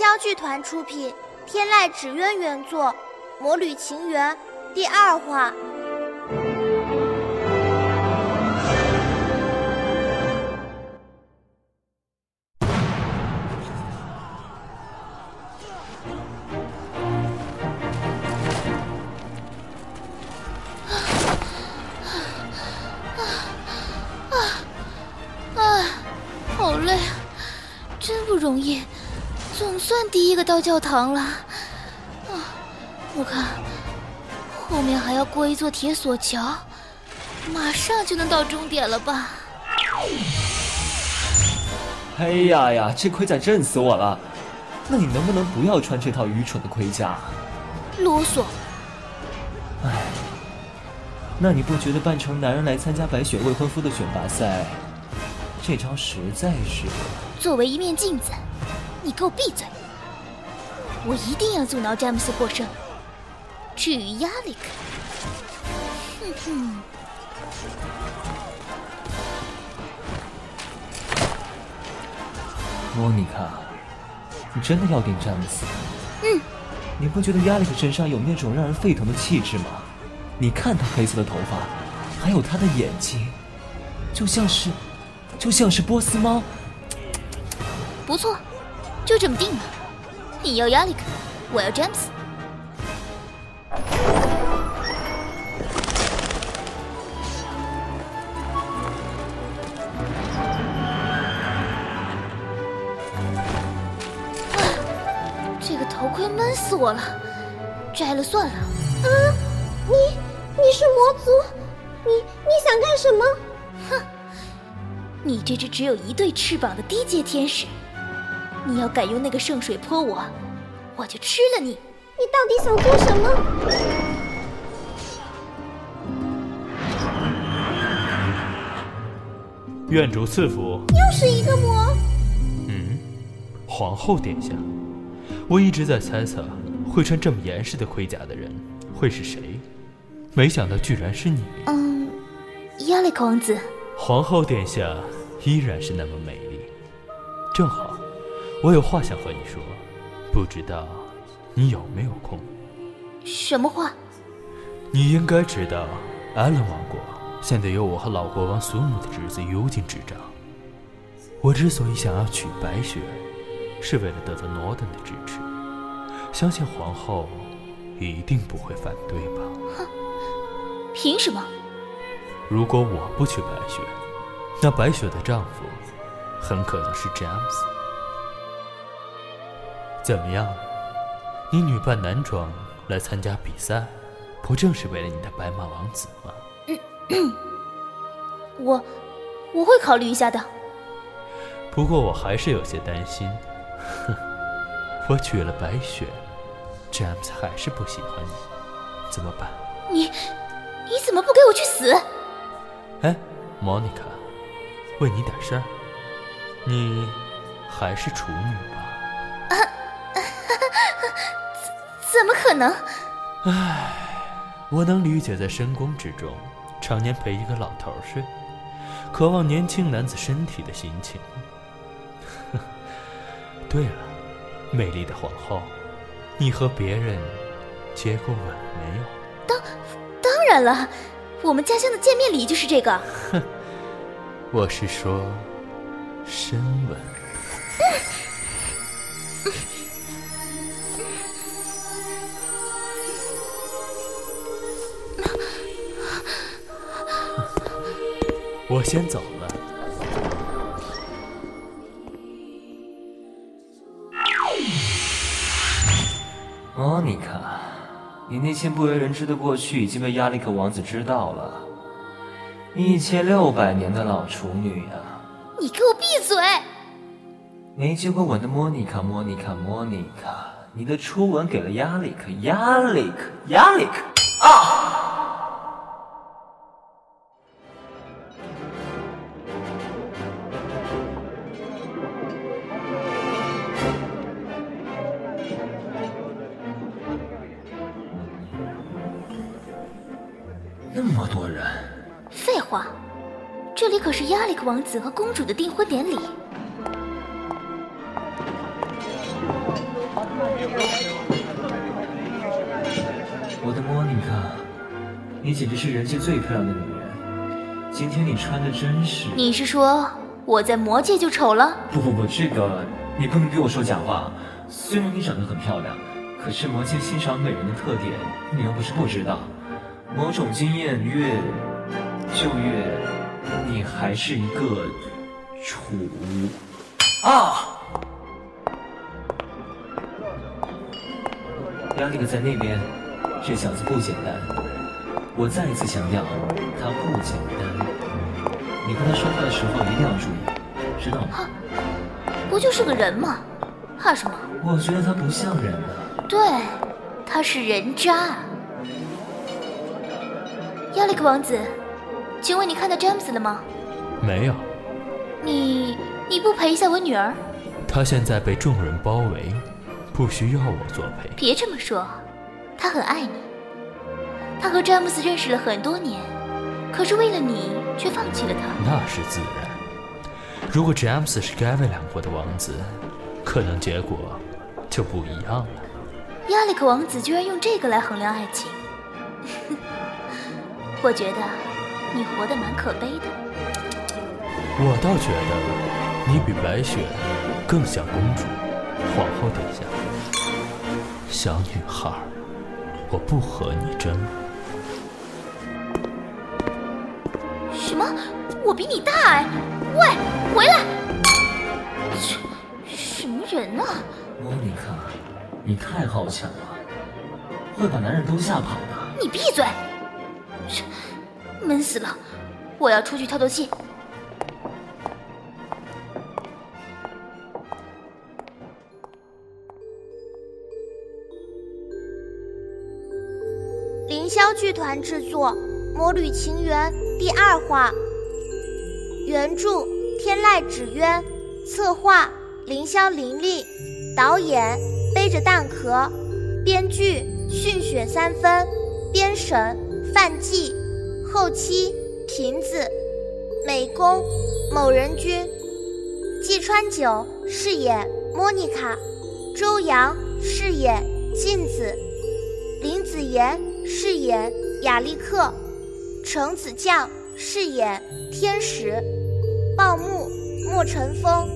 霄剧团出品，天籁纸鸢原作，《魔女情缘》第二话。好累，真不容易，总算第一个到教堂了。啊，我看后面还要过一座铁索桥，马上就能到终点了吧？哎呀呀，这盔甲震死我了！那你能不能不要穿这套愚蠢的盔甲？啰嗦。哎，那你不觉得扮成男人来参加白雪未婚夫的选拔赛？这招实在是……作为一面镜子，你给我闭嘴！我一定要阻挠詹姆斯获胜。至于亚历克，哼哼。莫妮卡，你真的要顶詹姆斯？嗯。你不觉得亚历克身上有那种让人沸腾的气质吗？你看他黑色的头发，还有他的眼睛，就像是……就像是波斯猫，不错，就这么定了。你要亚历克，我要詹姆斯。这个头盔闷死我了，摘了算了。啊，你你是魔族，你你想干什么？哼。你这只只有一对翅膀的低阶天使，你要敢用那个圣水泼我，我就吃了你！你到底想做什么？愿主赐福。又是一个魔。嗯，皇后殿下，我一直在猜测会穿这么严实的盔甲的人会是谁，没想到居然是你。嗯，亚历克王子。皇后殿下依然是那么美丽，正好，我有话想和你说，不知道你有没有空？什么话？你应该知道，艾伦王国现在由我和老国王苏姆的侄子尤金执掌。我之所以想要娶白雪，是为了得到诺顿的支持。相信皇后一定不会反对吧？哼，凭什么？如果我不娶白雪，那白雪的丈夫很可能是詹姆斯。怎么样？你女扮男装来参加比赛，不正是为了你的白马王子吗？我我会考虑一下的。不过我还是有些担心。哼，我娶了白雪，詹姆斯还是不喜欢你，怎么办？你你怎么不给我去死？哎，莫妮卡，问你点事儿，你还是处女吧？啊，怎怎么可能？唉，我能理解在深宫之中，常年陪一个老头睡，渴望年轻男子身体的心情。对了，美丽的皇后，你和别人接过吻没有？当当然了。我们家乡的见面礼就是这个。哼，我是说，深吻。我先走了。莫妮卡。你那些不为人知的过去已经被亚历克王子知道了。一千六百年的老处女啊！你给我闭嘴！没接过吻的莫妮卡，莫妮卡，莫妮卡，你的初吻给了亚历克，亚历克，亚历克啊！那么多人，废话，这里可是亚历克王子和公主的订婚典礼。我的莫妮卡，你简直是人界最漂亮的女人。今天你穿的真是……你是说我在魔界就丑了？不不不，这个你不能对我说假话。虽然你长得很漂亮，可是魔界欣赏美人的特点，你又不是不知道。某种经验越就越，你还是一个处啊！亚历克在那边，这小子不简单。我再一次强调，他不简单。你跟他说话的时候一定要注意，知道吗？不就是个人吗？怕什么？我觉得他不像人呢。对，他是人渣。亚历克王子，请问你看到詹姆斯了吗？没有。你你不陪一下我女儿？她现在被众人包围。不需要我作陪。别这么说，他很爱你。他和詹姆斯认识了很多年，可是为了你却放弃了他。那是自然。如果詹姆斯是盖维两国的王子，可能结果就不一样了。亚历克王子居然用这个来衡量爱情，我觉得你活得蛮可悲的。我倒觉得你比白雪更像公主。皇后殿下，小女孩，我不和你争。什么？我比你大哎！喂，回来！这什么人啊？莫妮卡，你太好强了，会把男人都吓跑的。你闭嘴！闷死了！我要出去透透气。凌霄剧团制作《魔女情缘》第二话，原著天籁纸鸢，策划凌霄凌厉，导演背着蛋壳，编剧逊雪三分，编审范季，后期瓶子，美工某人君，季川九饰演莫妮卡，周洋饰演镜子，林子妍。饰演雅丽克，程子将饰演天使，报幕莫尘风。